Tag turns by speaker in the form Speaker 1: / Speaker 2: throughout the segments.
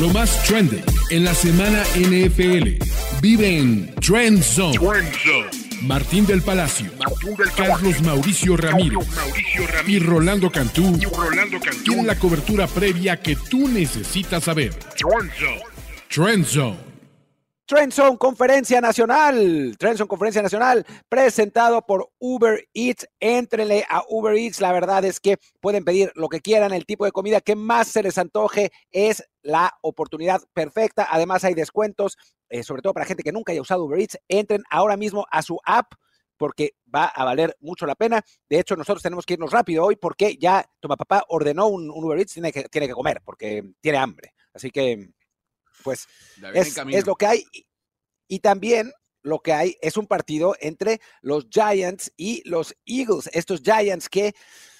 Speaker 1: Lo más trending en la semana NFL. Vive en Trend Zone. Martín del Palacio, Carlos Mauricio Ramírez, y Rolando Cantú, tienen la cobertura previa que tú necesitas saber. Trend Zone.
Speaker 2: Trendson Conferencia Nacional, Trendson Conferencia Nacional, presentado por Uber Eats. Éntrenle a Uber Eats. La verdad es que pueden pedir lo que quieran, el tipo de comida que más se les antoje es la oportunidad perfecta. Además, hay descuentos, eh, sobre todo para gente que nunca haya usado Uber Eats. Entren ahora mismo a su app porque va a valer mucho la pena. De hecho, nosotros tenemos que irnos rápido hoy porque ya Toma Papá ordenó un, Uber Eats, tiene que, tiene que comer porque tiene hambre. Así que pues es, lo que hay. Y también lo que hay es un partido entre los Giants y los Eagles. Estos Giants que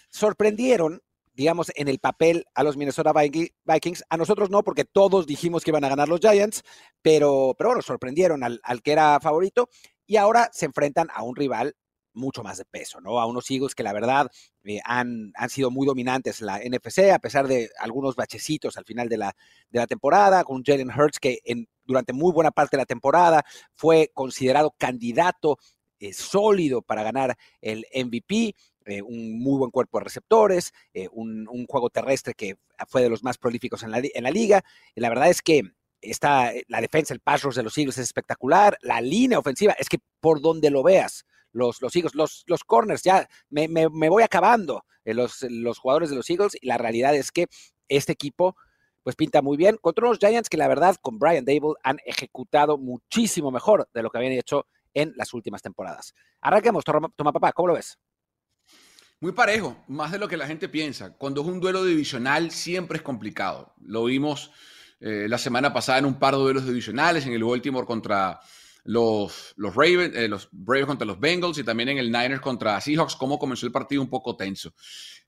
Speaker 2: sorprendieron, digamos, en el papel a los Minnesota Vikings. A nosotros no, porque todos dijimos que iban a ganar los Giants, pero, pero bueno, sorprendieron al, al que era favorito y ahora se enfrentan a un rival mucho más de peso, ¿no? A unos Eagles que la verdad eh, han, han, sido muy dominantes en la NFC, a pesar de algunos bachecitos al final de la, de la temporada, con Jalen Hurts que en, durante muy buena parte de la temporada fue considerado candidato eh, sólido para ganar el MVP. Eh, un muy buen cuerpo de receptores, un, un, juego terrestre que fue de los más prolíficos en la, en la liga. Y la verdad es que está la defensa, el pass de los Eagles es espectacular, la línea ofensiva, es que por donde lo veas, los, los Eagles, los, los corners, ya me, me, voy acabando eh, los, los jugadores de los Eagles y la realidad es que este equipo pues pinta muy bien contra unos Giants que la verdad con Brian Dable han ejecutado muchísimo mejor de lo que habían hecho en las últimas temporadas. Arranquemos, toma papá, ¿cómo lo ves?
Speaker 3: Muy parejo, más de lo que la gente piensa. Cuando es un duelo divisional siempre es complicado. Lo vimos eh, la semana pasada en un par de duelos divisionales, en el Baltimore contra los, los, Ravens, eh, los Braves contra los Bengals y también en el Niners contra Seahawks, cómo comenzó el partido un poco tenso.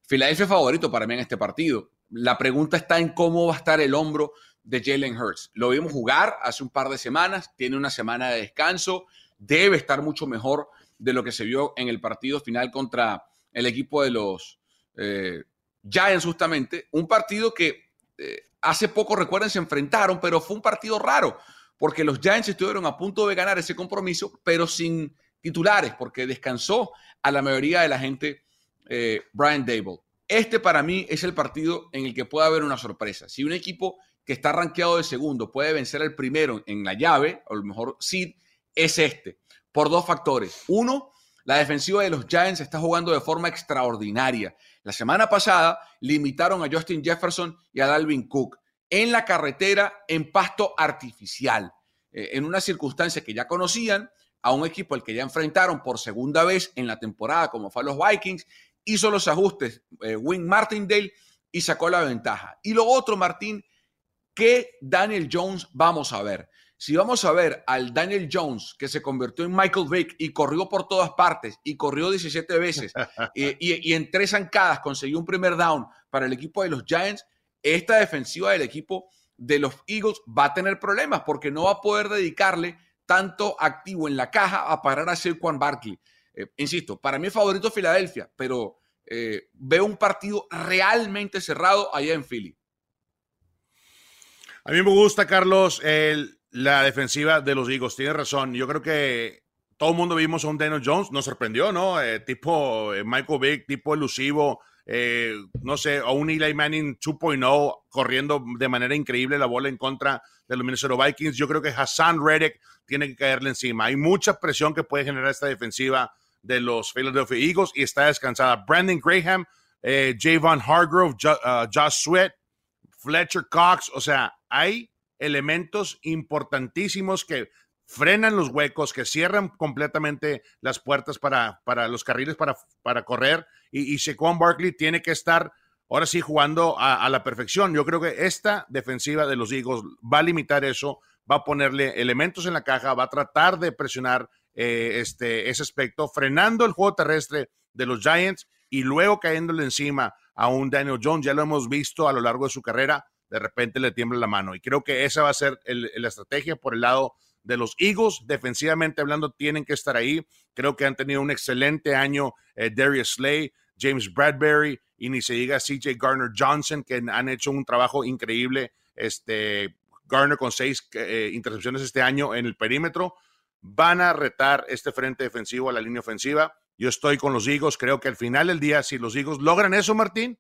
Speaker 3: Filadelfia favorito para mí en este partido. La pregunta está en cómo va a estar el hombro de Jalen Hurts. Lo vimos jugar hace un par de semanas, tiene una semana de descanso, debe estar mucho mejor de lo que se vio en el partido final contra el equipo de los eh, Giants justamente. Un partido que eh, hace poco, recuerden, se enfrentaron, pero fue un partido raro porque los Giants estuvieron a punto de ganar ese compromiso, pero sin titulares, porque descansó a la mayoría de la gente eh, Brian Dable. Este para mí es el partido en el que puede haber una sorpresa. Si un equipo que está rankeado de segundo puede vencer al primero en la llave, o a lo mejor seed, es este, por dos factores. Uno, la defensiva de los Giants está jugando de forma extraordinaria. La semana pasada limitaron a Justin Jefferson y a Dalvin Cook en la carretera en pasto artificial, eh, en una circunstancia que ya conocían, a un equipo al que ya enfrentaron por segunda vez en la temporada, como fue los Vikings, hizo los ajustes eh, Martindale y sacó la ventaja. Y lo otro, Martín, ¿qué Daniel Jones vamos a ver? Si vamos a ver al Daniel Jones que se convirtió en Michael Vick y corrió por todas partes y corrió 17 veces y, y en tres zancadas consiguió un primer down para el equipo de los Giants, esta defensiva del equipo de los Eagles va a tener problemas porque no va a poder dedicarle tanto activo en la caja a parar a Saquon Barkley. Eh, insisto, para mí es favorito Filadelfia, pero eh, veo un partido realmente cerrado allá en Philly.
Speaker 4: A mí me gusta, Carlos, la defensiva de los Eagles. Tienes razón. Yo creo que todo el mundo vimos a un Daniel Jones. Nos sorprendió, ¿no? Eh, tipo Michael Vick, tipo elusivo eh, no sé, a un Eli Manning 2.0 corriendo de manera increíble la bola en contra de los Minnesota Vikings. Yo creo que Hassan Reddick tiene que caerle encima. Hay mucha presión que puede generar esta defensiva de los Philadelphia Eagles y está descansada. Brandon Graham, eh, Hargrove, uh, Josh Sweat, Fletcher Cox, o sea, hay elementos importantísimos que frenan los huecos, que cierran completamente las puertas para, para los carriles para, para correr y, y Barkley tiene que estar ahora sí jugando a, la perfección. Yo creo que esta defensiva de los Eagles va a limitar eso, va a ponerle elementos en la caja, va a tratar de presionar eh, este, ese aspecto, frenando el juego terrestre de los Giants y luego cayéndole encima a un Daniel Jones. Ya lo hemos visto a lo largo de su carrera, de repente le tiembla la mano. Y creo que esa va a ser la estrategia por el lado de los Eagles. Defensivamente hablando, tienen que estar ahí. Creo que han tenido un excelente año eh, Darius Slay, James Bradbury y ni se diga CJ Garner Johnson, que han hecho un trabajo increíble este, Garner con seis eh, intercepciones este año en el perímetro. Van a retar este frente defensivo a la línea ofensiva. Yo estoy con los Eagles. Creo que al final del día, si los Eagles logran eso, Martín,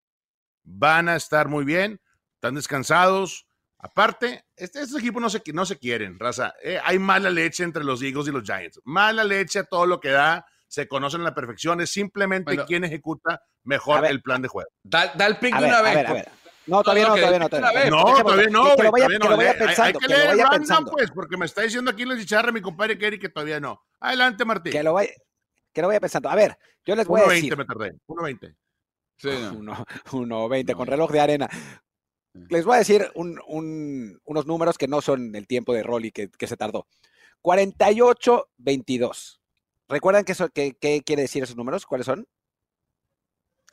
Speaker 4: van a estar muy bien. Están descansados. Aparte, este, estos equipos no se, no se quieren, raza. Eh, hay mala leche entre los Eagles y los Giants. Mala leche a todo lo que da. Se conocen a la perfección. Es simplemente quien ejecuta mejor el plan de juego.
Speaker 3: Da, el pick de una vez.
Speaker 2: No, todavía no, todavía no.
Speaker 4: Todavía no, todavía no. Que lo vaya, no. pensando. Hay que, leer el random, pues, porque me está diciendo aquí en la chicharra mi compadre Kerry que todavía no. Adelante, Martín.
Speaker 2: Que lo vaya, que lo vaya pensando. A ver, yo les voy a decir.
Speaker 4: 1.20 me tardé. 1.20.
Speaker 2: Sí, 1.20 con reloj de arena. Les voy a decir unos números que no son el tiempo de Rolly que, se tardó. 48-22. ¿Recuerdan qué, qué, quiere decir esos números? ¿Cuáles son?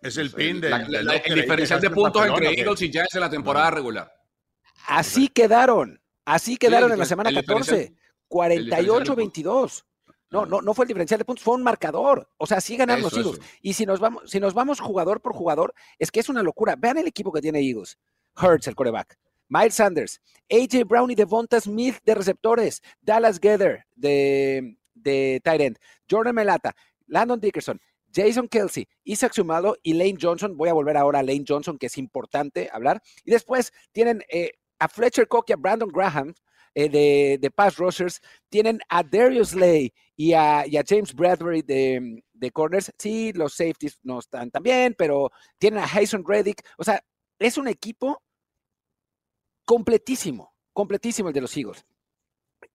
Speaker 4: Es el pin de,
Speaker 3: el diferencial de puntos entre Eagles y Giants en la temporada regular.
Speaker 2: Así quedaron. Así quedaron en la semana 14. 48-22. No, no, no fue el diferencial de puntos, fue un marcador. O sea, sí ganaron los Eagles. Y si nos, vamos, si nos vamos jugador por jugador, es que es una locura. Vean el equipo que tiene Eagles. Hurts, el coreback. Miles Sanders, AJ Brown y Devonta Smith de receptores, Dallas Gather de, de tight end, Jordan Melata, Landon Dickerson, Jason Kelsey, Isaac Sumado y Lane Johnson. Voy a volver ahora a Lane Johnson, que es importante hablar. Y después tienen eh, a Fletcher Cook y a Brandon Graham eh, de, de, Pass Rushers. Tienen a Darius Lay y a, James Bradbury de, de, Corners. Sí, los safeties no están tan bien, pero tienen a Jason Reddick. O sea, es un equipo completísimo, completísimo el de los Eagles.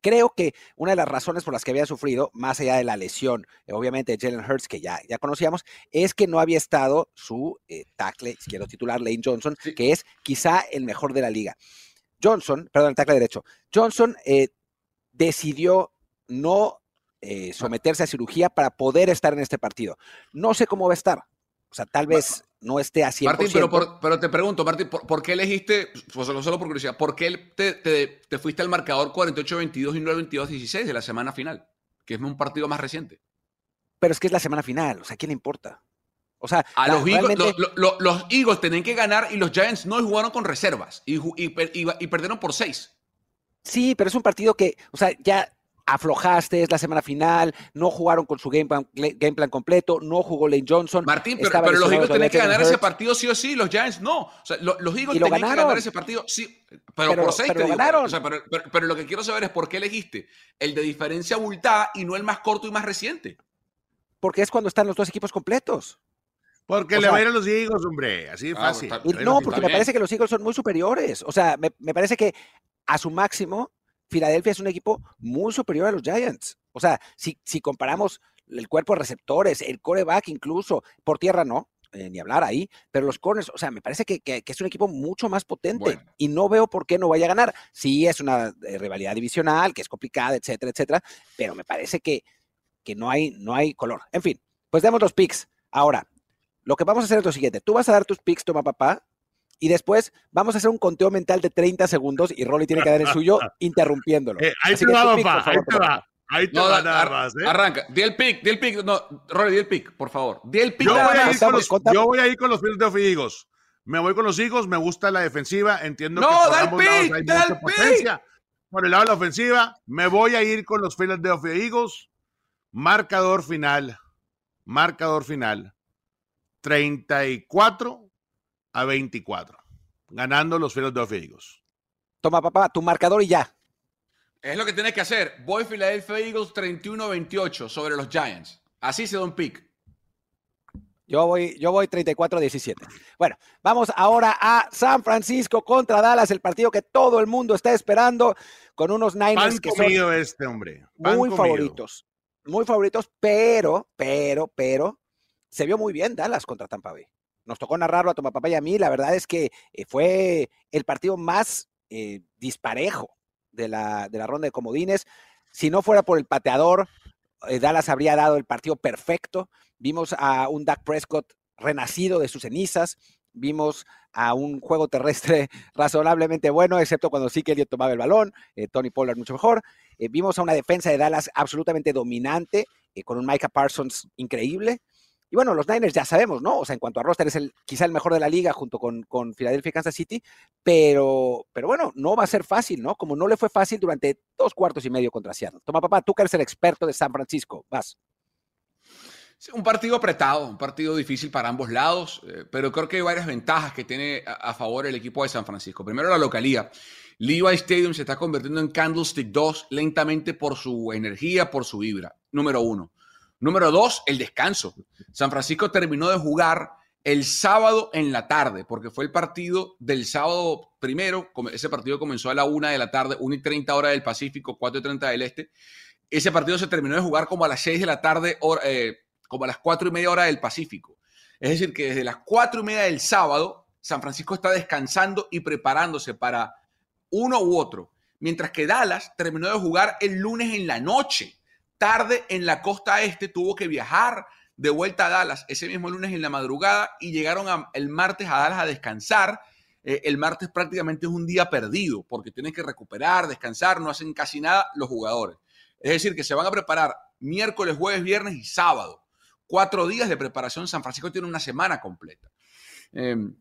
Speaker 2: Creo que una de las razones por las que había sufrido, más allá de la lesión, obviamente de Jalen Hurts, que ya, ya conocíamos, es que no había estado su eh, tackle izquierdo titular, Lane Johnson, que es quizá el mejor de la liga. Johnson, perdón, el tackle derecho, Johnson eh, decidió no eh, someterse a cirugía para poder estar en este partido. No sé cómo va a estar. O sea, tal vez no esté así.
Speaker 3: Martín, pero, pero te pregunto, Martín, ¿por, qué elegiste, pues, solo, solo por curiosidad, por qué te, te, fuiste al marcador 48-22 y no al 22-16 de la semana final? Que es un partido más reciente.
Speaker 2: Pero es que es la semana final, o sea, ¿qué le importa? O sea,
Speaker 3: a los, Eagles, los Eagles tenían que ganar y los Giants no jugaron con reservas y, y, y perdieron por seis.
Speaker 2: Sí, pero es un partido que, o sea, ya aflojaste, es la semana final, no jugaron con su game plan, game plan completo, no jugó Lane Johnson.
Speaker 3: Martín, pero, los Eagles tenían que ganar ese partido sí o sí, los Giants no. O sea, los, Eagles tenían que ganar ese partido sí, pero, por seis pero, ganaron. O sea, pero, lo que quiero saber es por qué elegiste el de diferencia abultada y no el más corto y más reciente.
Speaker 2: Porque es cuando están los dos equipos completos.
Speaker 4: Porque le va a ir a los Eagles, hombre, así de ah, fácil.
Speaker 2: no, porque me parece que los Eagles son muy superiores. O sea, me, me parece que a su máximo Filadelfia es un equipo muy superior a los Giants. O sea, si, si comparamos el cuerpo de receptores, el coreback incluso, por tierra no, eh, ni hablar ahí, pero los corners, o sea, me parece que, es un equipo mucho más potente y no veo por qué no vaya a ganar. Sí, es una eh, rivalidad divisional, que es complicada, etcétera, etcétera, pero me parece que, que no, hay, no hay color. En fin, pues demos los picks. Ahora, lo que vamos a hacer es lo siguiente, tú vas a dar tus picks, toma papá, y después vamos a hacer un conteo mental de 30 segundos y Rolly tiene que dar el suyo interrumpiéndolo.
Speaker 4: Eh, ahí, te va, papá, ahí te va, ahí te va. nada más, ¿eh?
Speaker 3: Arranca, di el pick, di el pick. No, Rolly, di el pick, por favor. Di el pick.
Speaker 4: Yo, voy a, ir con los, yo voy a ir con los Philadelphia Me voy con los higos, me gusta la defensiva, entiendo
Speaker 3: no,
Speaker 4: que
Speaker 3: por ambos pick, lados hay mucha potencia.
Speaker 4: Por el lado de la ofensiva, me voy a ir con los Philadelphia Eagles. Marcador final, marcador final, 34 a 24, ganando los Philadelphia Eagles.
Speaker 2: Toma, papá, tu marcador y ya.
Speaker 3: Es lo que tienes que hacer. Voy Philadelphia Eagles 31-28 sobre los Giants. Así se da un pick.
Speaker 2: Yo voy, yo voy 34-17. Bueno, vamos ahora a San Francisco contra Dallas, el partido que todo el mundo está esperando, con unos Niners que son
Speaker 4: este hombre.
Speaker 2: muy favoritos. Muy favoritos, pero, pero, pero, se vio muy bien Dallas contra Tampa Bay nos tocó narrarlo a Papá y a mí, la verdad es que eh, fue el partido más eh, disparejo de la, de la ronda de comodines. Si no fuera por el pateador, eh, Dallas habría dado el partido perfecto. Vimos a un Dak Prescott renacido de sus cenizas. Vimos a un juego terrestre razonablemente bueno, excepto cuando sí que Elliot tomaba el balón, Tony Pollard mucho mejor. vimos a una defensa de Dallas absolutamente dominante, con un Micah Parsons increíble. Y bueno, los Niners ya sabemos, ¿no? O sea, en cuanto a roster es el, quizá el mejor de la liga junto con, con Philadelphia y Kansas City, pero, pero bueno, no va a ser fácil, ¿no? Como no le fue fácil durante dos cuartos y medio contra Seattle. Toma, papá, tú que eres el experto de San Francisco, vas.
Speaker 3: Un partido apretado, un partido difícil para ambos lados, eh, pero creo que hay varias ventajas que tiene a, favor el equipo de San Francisco. Primero, la localía. Levi Stadium se está convirtiendo en Candlestick 2 lentamente por su energía, por su vibra. Número uno. Número dos, el descanso. San Francisco terminó de jugar el sábado en la tarde, porque fue el partido del sábado primero. Ese partido comenzó a la una de la tarde, 1 y 30 hora del Pacífico, 4 y 30 del Este. Ese partido se terminó de jugar como a las 6 de la tarde, eh, como a las 4 y media hora del Pacífico. Es decir, que desde las 4 y media del sábado, San Francisco está descansando y preparándose para uno u otro. Mientras que Dallas terminó de jugar el lunes en la noche tarde en la costa este, tuvo que viajar de vuelta a Dallas ese mismo lunes en la madrugada y llegaron el martes a Dallas a descansar. Eh, el martes prácticamente es un día perdido porque tienen que recuperar, descansar, no hacen casi nada los jugadores. Es decir, que se van a preparar miércoles, jueves, viernes y sábado. Cuatro días de preparación. San Francisco tiene una semana completa. Em,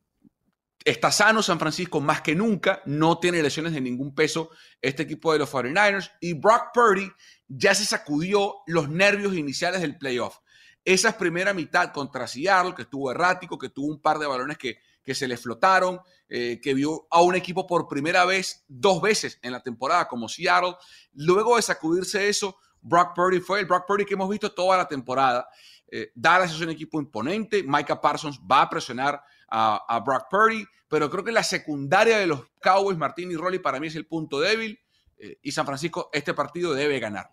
Speaker 3: está sano San Francisco más que nunca, no tiene lesiones de ningún peso este equipo de los 49ers y Brock Purdy ya se sacudió los nervios iniciales del playoff. Esa primera mitad contra Seattle, que estuvo errático, que tuvo un par de balones que, se le flotaron, eh, que vio a un equipo por primera vez, dos veces en la temporada como Seattle. Luego de sacudirse eso, Brock Purdy fue el Brock Purdy que hemos visto toda la temporada. Eh, Dallas es un equipo imponente, Micah Parsons va a presionar a, a, Brock Purdy, pero creo que la secundaria de los Cowboys, Martín y Rolly, para mí es el punto débil. Eh, y San Francisco este partido debe ganar.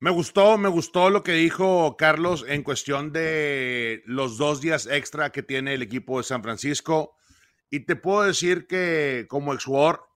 Speaker 4: Me gustó, me gustó lo que dijo Carlos en cuestión de los dos días extra que tiene el equipo de San Francisco. Y te puedo decir que como ex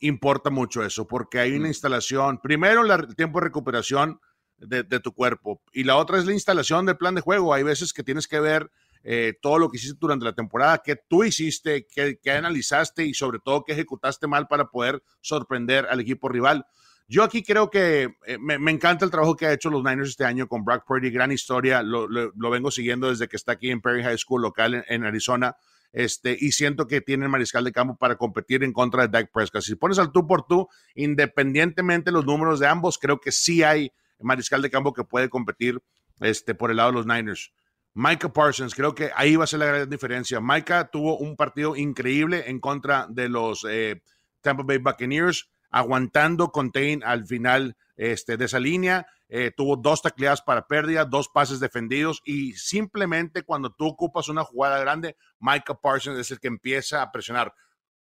Speaker 4: importa mucho eso, porque hay una mm. instalación, primero el tiempo de recuperación de, tu cuerpo y la otra es la instalación del plan de juego. Hay veces que tienes que ver eh, todo lo que hiciste durante la temporada, qué tú hiciste, qué, analizaste y sobre todo qué ejecutaste mal para poder sorprender al equipo rival. Yo aquí creo que eh, me, encanta el trabajo que ha hecho los Niners este año con Brock Purdy, gran historia, lo, vengo siguiendo desde que está aquí en Perry High School local en, Arizona. Este, y siento que tiene el mariscal de campo para competir en contra de Dak Prescott. Si pones al tú por tú, independientemente de los números de ambos, creo que sí hay mariscal de campo que puede competir este, por el lado de los Niners. Micah Parsons, creo que ahí va a ser la gran diferencia. Micah tuvo un partido increíble en contra de los eh, Tampa Bay Buccaneers, aguantando contain al final este, de esa línea. Eh, tuvo dos tacleadas para pérdida, dos pases defendidos y simplemente cuando tú ocupas una jugada grande, Micah Parsons es el que empieza a presionar.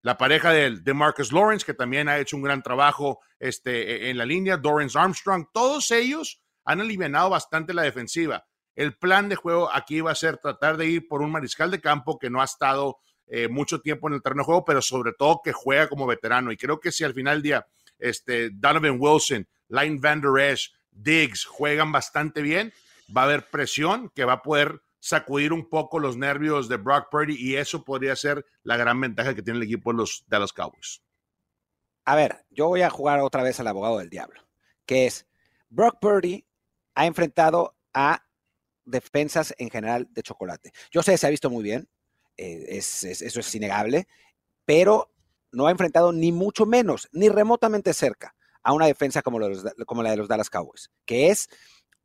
Speaker 4: La pareja de, de Marcus Lawrence, que también ha hecho un gran trabajo este, en la línea, Dorrance Armstrong, todos ellos han aliviado bastante la defensiva. El plan de juego aquí va a ser tratar de ir por un mariscal de campo que no ha estado eh, mucho tiempo en el terreno de juego, pero sobre todo que juega como veterano. Y creo que si al final del día este, Donovan Wilson, Line Van Der Esch, Diggs juegan bastante bien, va a haber presión que va a poder sacudir un poco los nervios de Brock Purdy y eso podría ser la gran ventaja que tiene el equipo de los Dallas Cowboys.
Speaker 2: A ver, yo voy a jugar otra vez al abogado del diablo, que es Brock Purdy ha enfrentado a defensas en general de chocolate. Yo sé, se ha visto muy bien, eh, es, eso es innegable, pero no ha enfrentado ni mucho menos, ni remotamente cerca a una defensa como, como la de los Dallas Cowboys, que es,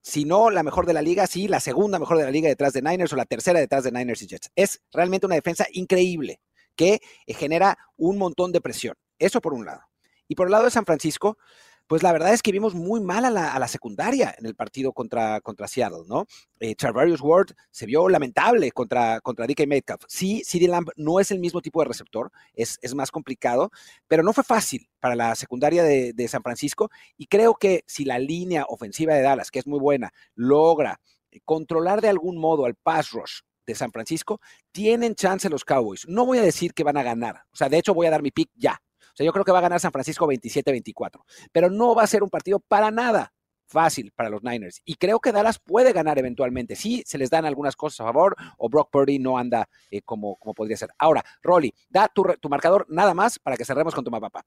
Speaker 2: si no la mejor de la liga, sí, la segunda mejor de la liga detrás de Niners o la tercera detrás de Niners y Jets. Es realmente una defensa increíble que eh, genera un montón de presión. Eso por un lado. Y por el lado de San Francisco, pues la verdad es que vimos muy mal a la, secundaria en el partido contra, contra Seattle, ¿no? Eh, Charvarius Ward se vio lamentable contra, contra DK Metcalf. Sí, CD Lamb no es el mismo tipo de receptor, es, es más complicado, pero no fue fácil para la secundaria de, de San Francisco y creo que si la línea ofensiva de Dallas, que es muy buena, logra controlar de algún modo al pass rush de San Francisco, tienen chance los Cowboys. No voy a decir que van a ganar. O sea, de hecho voy a dar mi pick ya. O sea, yo creo que va a ganar San Francisco 27-24, pero no va a ser un partido para nada fácil para los Niners. Y creo que Dallas puede ganar eventualmente. Sí, se les dan algunas cosas a favor o Brock Purdy no anda eh, como, como podría ser. Ahora, Rolly, da tu, marcador nada más para que cerremos con tu papá.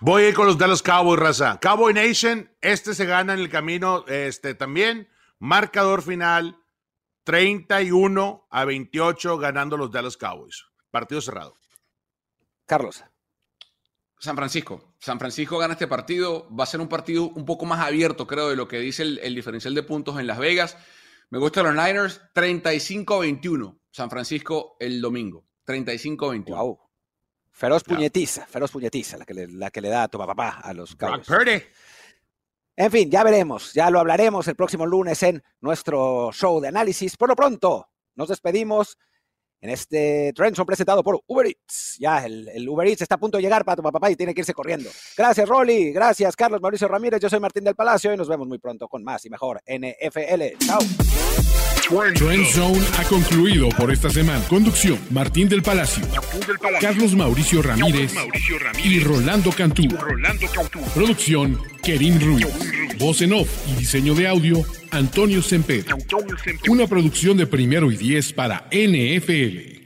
Speaker 4: Voy a ir con los Dallas Cowboys, raza. Cowboy Nation, este se gana en el camino este, también. Marcador final, 31 a 28 ganando los Dallas Cowboys. Partido cerrado.
Speaker 2: Carlos.
Speaker 3: San Francisco. San Francisco gana este partido. Va a ser un partido un poco más abierto, creo, de lo que dice el, diferencial de puntos en Las Vegas. Me gustan los Niners, 35-21. San Francisco el domingo, 35-21. Wow.
Speaker 2: Feroz puñetiza, feroz puñetiza, la que le, la que le da a tu papá a los Cowboys. En fin, ya veremos, ya lo hablaremos el próximo lunes en nuestro show de análisis. Por lo pronto, nos despedimos en este Trenson presentado por Uber Eats. Ya, el, Uber Eats está a punto de llegar para tu papá y tiene que irse corriendo. Gracias, Rolly. Gracias, Carlos Mauricio Ramírez. Yo soy Martín del Palacio y nos vemos muy pronto con más y mejor NFL. Chao.
Speaker 1: Trend Zone ha concluido por esta semana. Conducción: Martín del Palacio, Carlos Mauricio Ramírez, y Rolando Cantú. Producción: Kerim Ruiz. Voz en off y diseño de audio: Antonio Semper. Una producción de primero y diez para NFL.